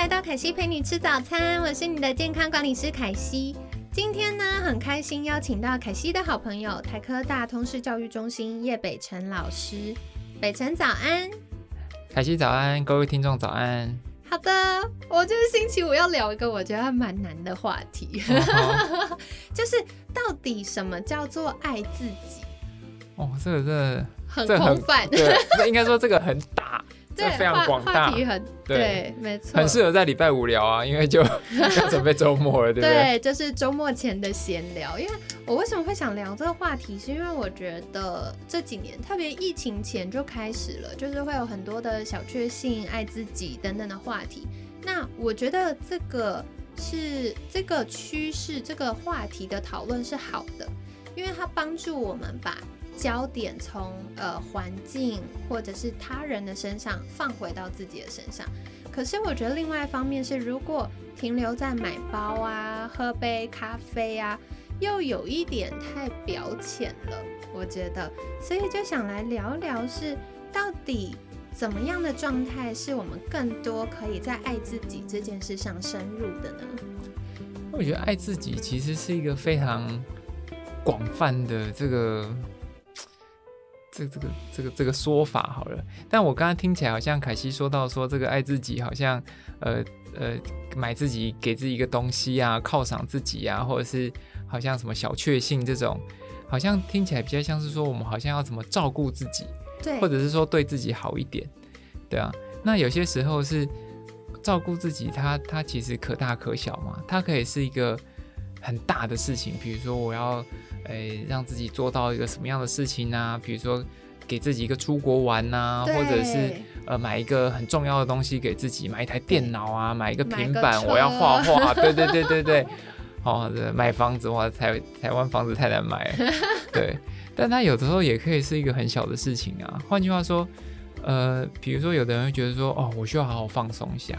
来到凯西陪你吃早餐，我是你的健康管理师凯西。今天呢，很开心邀请到凯西的好朋友台科大通识教育中心叶北辰老师。北辰早安，凯西早安，各位听众早安。好的，我就是星期五要聊一个我觉得蛮难的话题，就是到底什么叫做爱自己？哦，这个真的很空泛，对，应该说这个很大。对，非常广大，话题很对，没错，很适合在礼拜五聊啊，因为就 要准备周末了，对不对？对，就是周末前的闲聊。因为我为什么会想聊这个话题，是因为我觉得这几年，特别疫情前就开始了，就是会有很多的小确幸、爱自己等等的话题。那我觉得这个是这个趋势，这个话题的讨论是好的，因为它帮助我们把。焦点从呃环境或者是他人的身上放回到自己的身上，可是我觉得另外一方面是，如果停留在买包啊、喝杯咖啡啊，又有一点太表浅了。我觉得，所以就想来聊聊，是到底怎么样的状态是我们更多可以在爱自己这件事上深入的呢？我觉得爱自己其实是一个非常广泛的这个。这这个这个这个说法好了，但我刚刚听起来好像凯西说到说这个爱自己，好像呃呃买自己给自己一个东西啊，犒赏自己啊，或者是好像什么小确幸这种，好像听起来比较像是说我们好像要怎么照顾自己，对，或者是说对自己好一点，对啊。那有些时候是照顾自己，它它其实可大可小嘛，它可以是一个很大的事情，比如说我要。诶，让自己做到一个什么样的事情呢？比如说，给自己一个出国玩呐，或者是呃买一个很重要的东西给自己，买一台电脑啊，买一个平板，我要画画。对对对对对，哦，买房子哇，台台湾房子太难买。对，但它有的时候也可以是一个很小的事情啊。换句话说，呃，比如说有的人会觉得说，哦，我需要好好放松一下。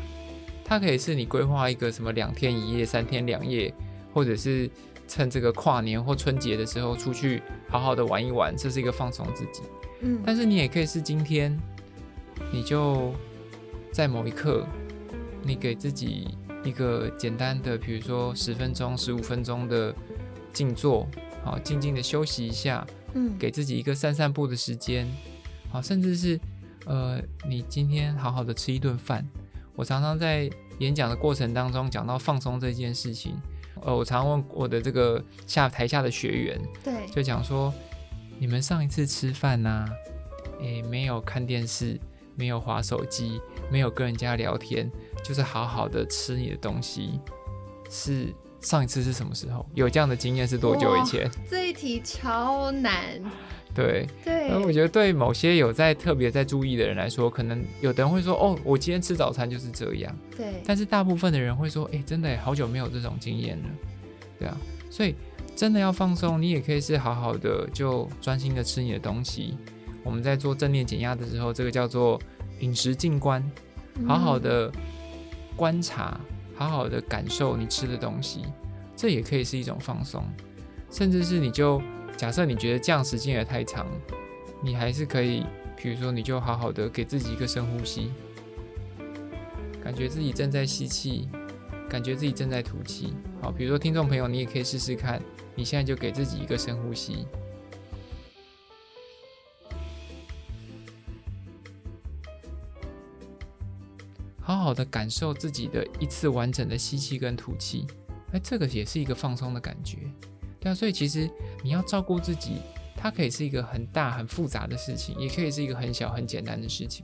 它可以是你规划一个什么两天一夜、三天两夜，或者是。趁这个跨年或春节的时候出去好好的玩一玩，这是一个放松自己。嗯，但是你也可以是今天，你就在某一刻，你给自己一个简单的，比如说十分钟、十五分钟的静坐，好，静静的休息一下。嗯，给自己一个散散步的时间，好，甚至是呃，你今天好好的吃一顿饭。我常常在演讲的过程当中讲到放松这件事情。呃，我常问我的这个下台下的学员，对，就讲说，你们上一次吃饭呢，诶，没有看电视，没有划手机，没有跟人家聊天，就是好好的吃你的东西，是上一次是什么时候？有这样的经验是多久以前？这一题超难。对对，然后我觉得对某些有在特别在注意的人来说，可能有的人会说，哦，我今天吃早餐就是这样。对，但是大部分的人会说，哎，真的好久没有这种经验了，对啊，所以真的要放松，你也可以是好好的就专心的吃你的东西。我们在做正念减压的时候，这个叫做饮食静观，好好的观察，好好的感受你吃的东西，这也可以是一种放松，甚至是你就。假设你觉得这样时间也太长，你还是可以，比如说，你就好好的给自己一个深呼吸，感觉自己正在吸气，感觉自己正在吐气。好，比如说听众朋友，你也可以试试看，你现在就给自己一个深呼吸，好好的感受自己的一次完整的吸气跟吐气。哎，这个也是一个放松的感觉。对啊，所以其实你要照顾自己，它可以是一个很大很复杂的事情，也可以是一个很小很简单的事情。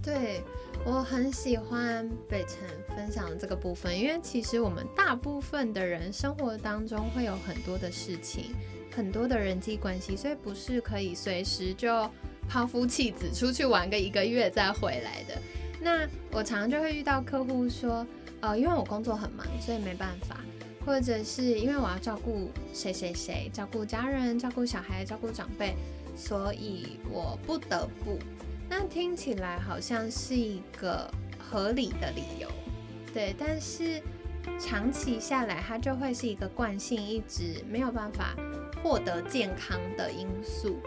对我很喜欢北辰分享的这个部分，因为其实我们大部分的人生活当中会有很多的事情，很多的人际关系，所以不是可以随时就抛夫弃子出去玩个一个月再回来的。那我常常就会遇到客户说。呃，因为我工作很忙，所以没办法，或者是因为我要照顾谁谁谁，照顾家人，照顾小孩，照顾长辈，所以我不得不。那听起来好像是一个合理的理由，对，但是长期下来，它就会是一个惯性，一直没有办法获得健康的因素。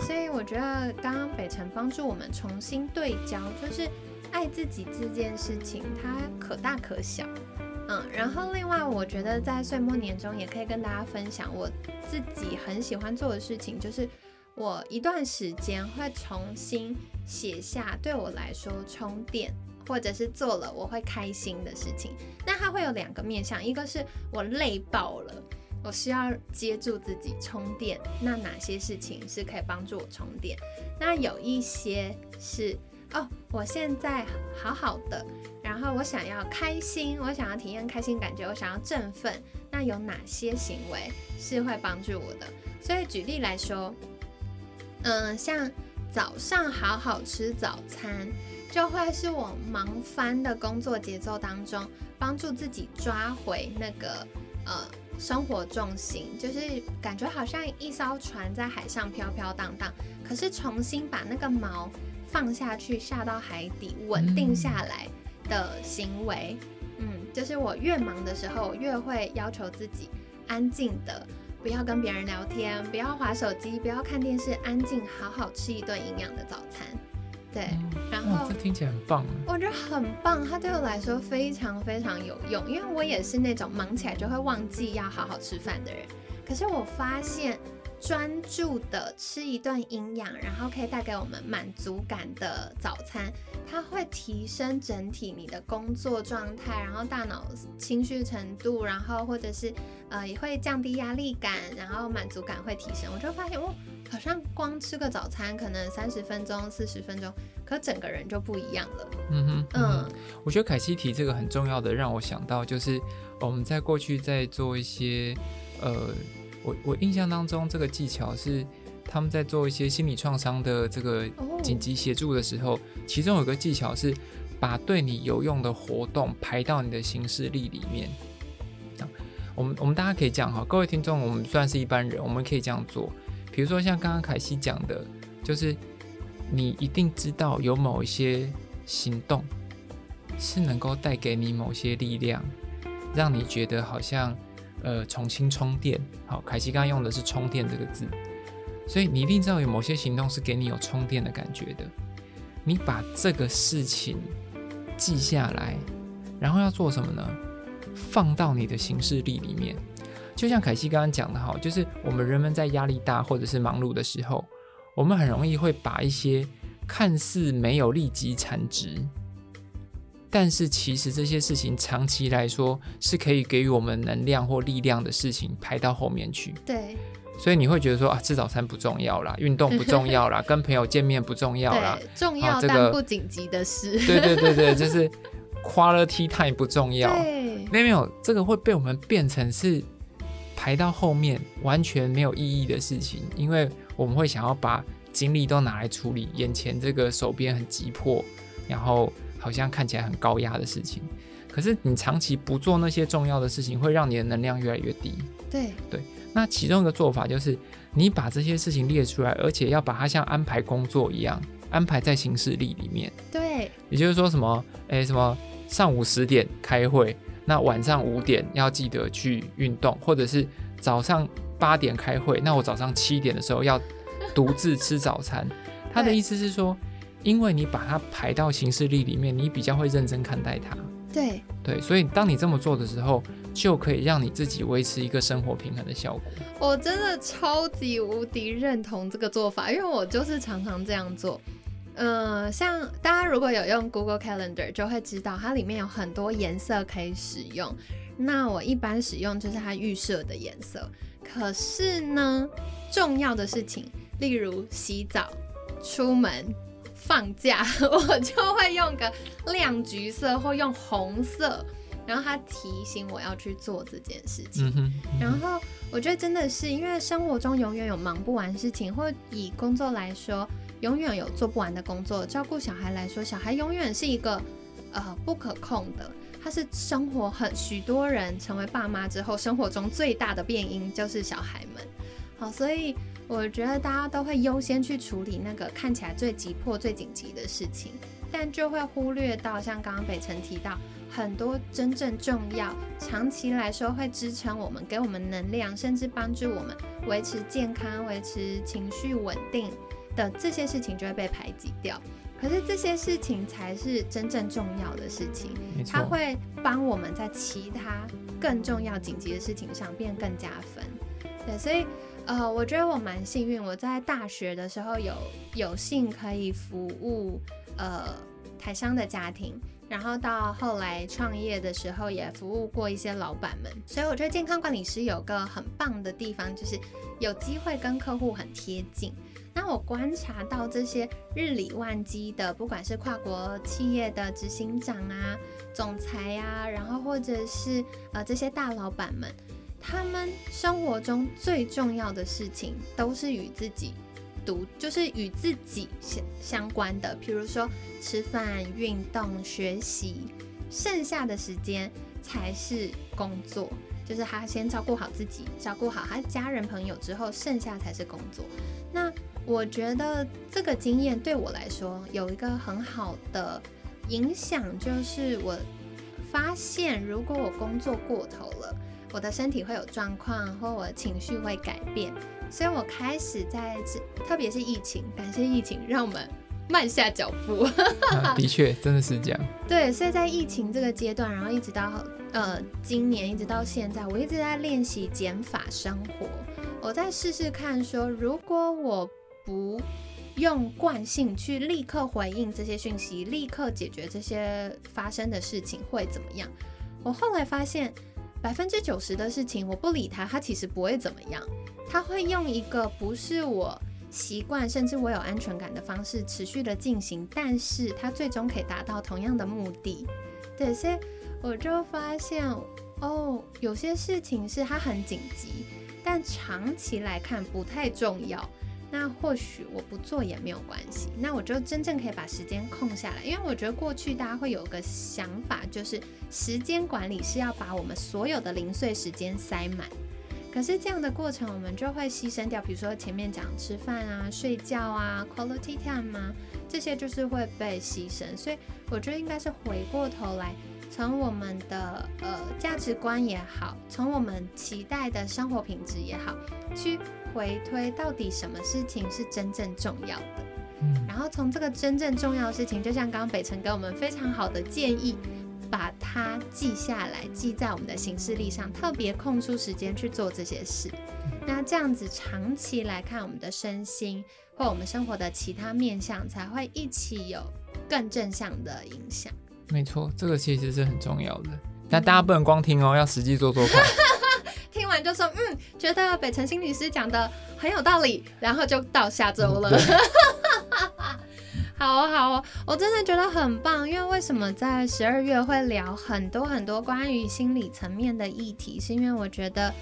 所以我觉得刚刚北辰帮助我们重新对焦，就是爱自己这件事情，它可大可小，嗯。然后另外，我觉得在岁末年终也可以跟大家分享我自己很喜欢做的事情，就是我一段时间会重新写下对我来说充电，或者是做了我会开心的事情。那它会有两个面向，一个是我累爆了。我需要接住自己充电，那哪些事情是可以帮助我充电？那有一些是哦，我现在好好的，然后我想要开心，我想要体验开心感觉，我想要振奋。那有哪些行为是会帮助我的？所以举例来说，嗯，像早上好好吃早餐，就会是我忙翻的工作节奏当中，帮助自己抓回那个呃。生活重心就是感觉好像一艘船在海上飘飘荡荡，可是重新把那个锚放下去，下到海底稳定下来的行为，嗯，就是我越忙的时候，越会要求自己安静的，不要跟别人聊天，不要划手机，不要看电视，安静好好吃一顿营养的早餐。对，然后这听起来很棒，我觉得很棒，它对我来说非常非常有用，因为我也是那种忙起来就会忘记要好好吃饭的人。可是我发现，专注的吃一顿营养，然后可以带给我们满足感的早餐，它会提升整体你的工作状态，然后大脑情绪程度，然后或者是呃也会降低压力感，然后满足感会提升。我就发现，哦。好像光吃个早餐，可能三十分钟、四十分钟，可整个人就不一样了。嗯哼，嗯，我觉得凯西提这个很重要的，让我想到就是我们在过去在做一些，呃，我我印象当中这个技巧是他们在做一些心理创伤的这个紧急协助的时候，其中有个技巧是把对你有用的活动排到你的行事历里面。我们我们大家可以讲哈，各位听众，我们虽然是一般人，我们可以这样做。比如说像刚刚凯西讲的，就是你一定知道有某一些行动是能够带给你某些力量，让你觉得好像呃重新充电。好，凯西刚刚用的是“充电”这个字，所以你一定知道有某些行动是给你有充电的感觉的。你把这个事情记下来，然后要做什么呢？放到你的行事历里面。就像凯西刚刚讲的哈，就是我们人们在压力大或者是忙碌的时候，我们很容易会把一些看似没有立即产值，但是其实这些事情长期来说是可以给予我们能量或力量的事情排到后面去。对，所以你会觉得说啊，吃早餐不重要啦，运动不重要啦，跟朋友见面不重要啦，重要但不紧急的事。对对对对，就是 quality time 不重要。没有没有，这个会被我们变成是。排到后面完全没有意义的事情，因为我们会想要把精力都拿来处理眼前这个手边很急迫，然后好像看起来很高压的事情。可是你长期不做那些重要的事情，会让你的能量越来越低。对对，那其中一个做法就是你把这些事情列出来，而且要把它像安排工作一样安排在行事历里面。对，也就是说什么？诶，什么上午十点开会。那晚上五点要记得去运动，或者是早上八点开会，那我早上七点的时候要独自吃早餐。他的意思是说，因为你把它排到行事历里面，你比较会认真看待它。对对，所以当你这么做的时候，就可以让你自己维持一个生活平衡的效果。我真的超级无敌认同这个做法，因为我就是常常这样做。嗯，像大家如果有用 Google Calendar，就会知道它里面有很多颜色可以使用。那我一般使用就是它预设的颜色。可是呢，重要的事情，例如洗澡、出门、放假，我就会用个亮橘色或用红色，然后它提醒我要去做这件事情。然后我觉得真的是因为生活中永远有忙不完事情，或以工作来说。永远有做不完的工作。照顾小孩来说，小孩永远是一个呃不可控的，它是生活很许多人成为爸妈之后，生活中最大的变因就是小孩们。好，所以我觉得大家都会优先去处理那个看起来最急迫、最紧急的事情，但就会忽略到像刚刚北辰提到很多真正重要、长期来说会支撑我们、给我们能量，甚至帮助我们维持健康、维持情绪稳定的这些事情就会被排挤掉。可是这些事情才是真正重要的事情，它会帮我们在其他更重要、紧急的事情上变更加分。对，所以呃，我觉得我蛮幸运，我在大学的时候有有幸可以服务呃台商的家庭，然后到后来创业的时候也服务过一些老板们，所以我觉得健康管理师有个很棒的地方，就是有机会跟客户很贴近。那我观察到这些日理万机的，不管是跨国企业的执行长啊、总裁呀，然后或者是呃这些大老板们。他们生活中最重要的事情都是与自己独，就是与自己相相关的，比如说吃饭、运动、学习，剩下的时间才是工作。就是他先照顾好自己，照顾好他家人朋友之后，剩下才是工作。那我觉得这个经验对我来说有一个很好的影响，就是我发现如果我工作过头了。我的身体会有状况，或我的情绪会改变，所以我开始在这，特别是疫情，感谢疫情，让我们慢下脚步。的确，真的是这样。对，所以在疫情这个阶段，然后一直到呃今年，一直到现在，我一直在练习减法生活。我再试试看，说如果我不用惯性去立刻回应这些讯息，立刻解决这些发生的事情，会怎么样？我后来发现。百分之九十的事情，我不理他，他其实不会怎么样。他会用一个不是我习惯，甚至我有安全感的方式持续的进行，但是他最终可以达到同样的目的。对，所以我就发现，哦，有些事情是它很紧急，但长期来看不太重要。那或许我不做也没有关系，那我就真正可以把时间空下来。因为我觉得过去大家会有个想法，就是时间管理是要把我们所有的零碎时间塞满。可是这样的过程，我们就会牺牲掉，比如说前面讲吃饭啊、睡觉啊、quality time 啊，这些就是会被牺牲。所以我觉得应该是回过头来，从我们的呃价值观也好，从我们期待的生活品质也好，去。回推到底什么事情是真正重要的，嗯，然后从这个真正重要的事情，就像刚刚北辰给我们非常好的建议，把它记下来，记在我们的行事历上，特别空出时间去做这些事。那这样子长期来看，我们的身心或我们生活的其他面向才会一起有更正向的影响。没错，这个其实是很重要的，但大家不能光听哦，要实际做做看。听完就说嗯，觉得北辰心理师讲的很有道理，然后就到下周了。好哦，好哦，我真的觉得很棒。因为为什么在十二月会聊很多很多关于心理层面的议题？是因为我觉得，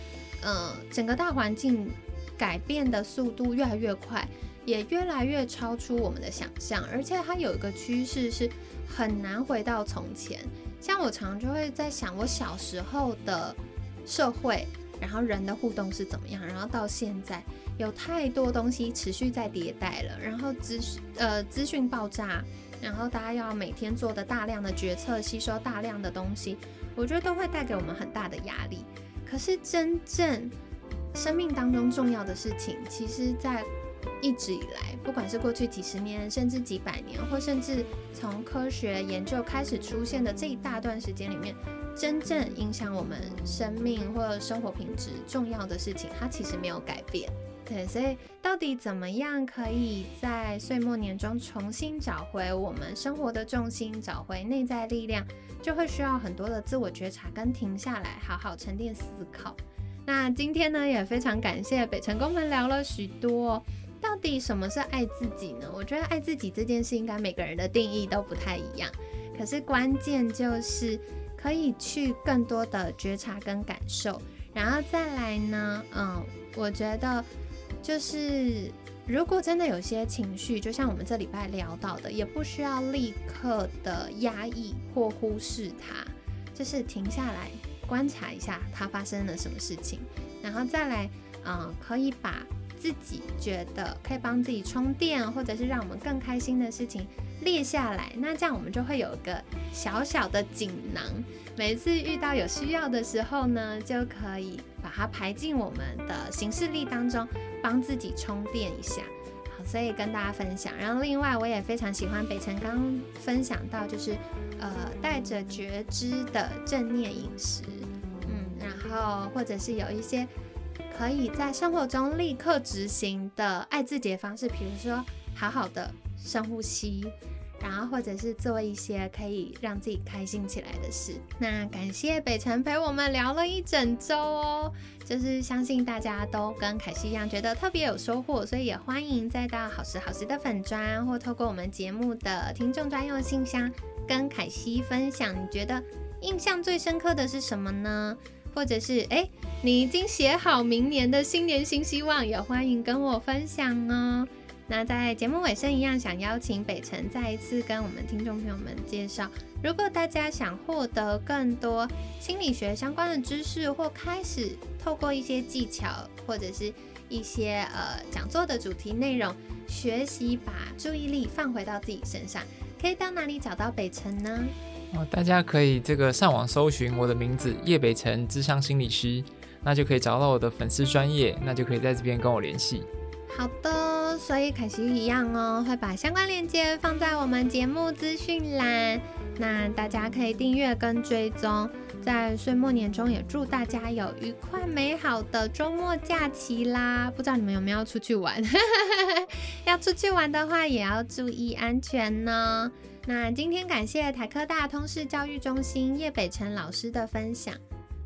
嗯，整个大环境改变的速度越来越快，也越来越超出我们的想象，而且它有一个趋势是很难回到从前。像我常就会在想，我小时候的社会。然后人的互动是怎么样？然后到现在有太多东西持续在迭代了，然后资呃资讯爆炸，然后大家要每天做的大量的决策，吸收大量的东西，我觉得都会带给我们很大的压力。可是真正生命当中重要的事情，其实在一直以来，不管是过去几十年，甚至几百年，或甚至从科学研究开始出现的这一大段时间里面。真正影响我们生命或者生活品质重要的事情，它其实没有改变。对，所以到底怎么样可以在岁末年中重新找回我们生活的重心，找回内在力量，就会需要很多的自我觉察跟停下来，好好沉淀思考。那今天呢，也非常感谢北辰公们聊了许多，到底什么是爱自己呢？我觉得爱自己这件事，应该每个人的定义都不太一样。可是关键就是。可以去更多的觉察跟感受，然后再来呢，嗯，我觉得就是如果真的有些情绪，就像我们这礼拜聊到的，也不需要立刻的压抑或忽视它，就是停下来观察一下它发生了什么事情，然后再来，嗯，可以把自己觉得可以帮自己充电，或者是让我们更开心的事情列下来。那这样我们就会有一个小小的锦囊，每次遇到有需要的时候呢，就可以把它排进我们的行事历当中，帮自己充电一下。好所以跟大家分享，然后另外我也非常喜欢北辰刚分享到，就是呃带着觉知的正念饮食，嗯，然后或者是有一些可以在生活中立刻执行的爱自己的方式，比如说好好的深呼吸。然后或者是做一些可以让自己开心起来的事。那感谢北辰陪我们聊了一整周哦，就是相信大家都跟凯西一样觉得特别有收获，所以也欢迎再到好时好时的粉砖，或透过我们节目的听众专用信箱跟凯西分享，你觉得印象最深刻的是什么呢？或者是哎，你已经写好明年的新年新希望，也欢迎跟我分享哦。那在节目尾声一样，想邀请北辰再一次跟我们听众朋友们介绍，如果大家想获得更多心理学相关的知识，或开始透过一些技巧或者是一些呃讲座的主题内容，学习把注意力放回到自己身上，可以到哪里找到北辰呢？哦，大家可以这个上网搜寻我的名字叶北辰，智商心理师，那就可以找到我的粉丝专业，那就可以在这边跟我联系。好的，所以凯西一样哦，会把相关链接放在我们节目资讯栏，那大家可以订阅跟追踪。在岁末年中，也祝大家有愉快美好的周末假期啦！不知道你们有没有出去玩？要出去玩的话，也要注意安全呢。那今天感谢台科大通识教育中心叶北辰老师的分享。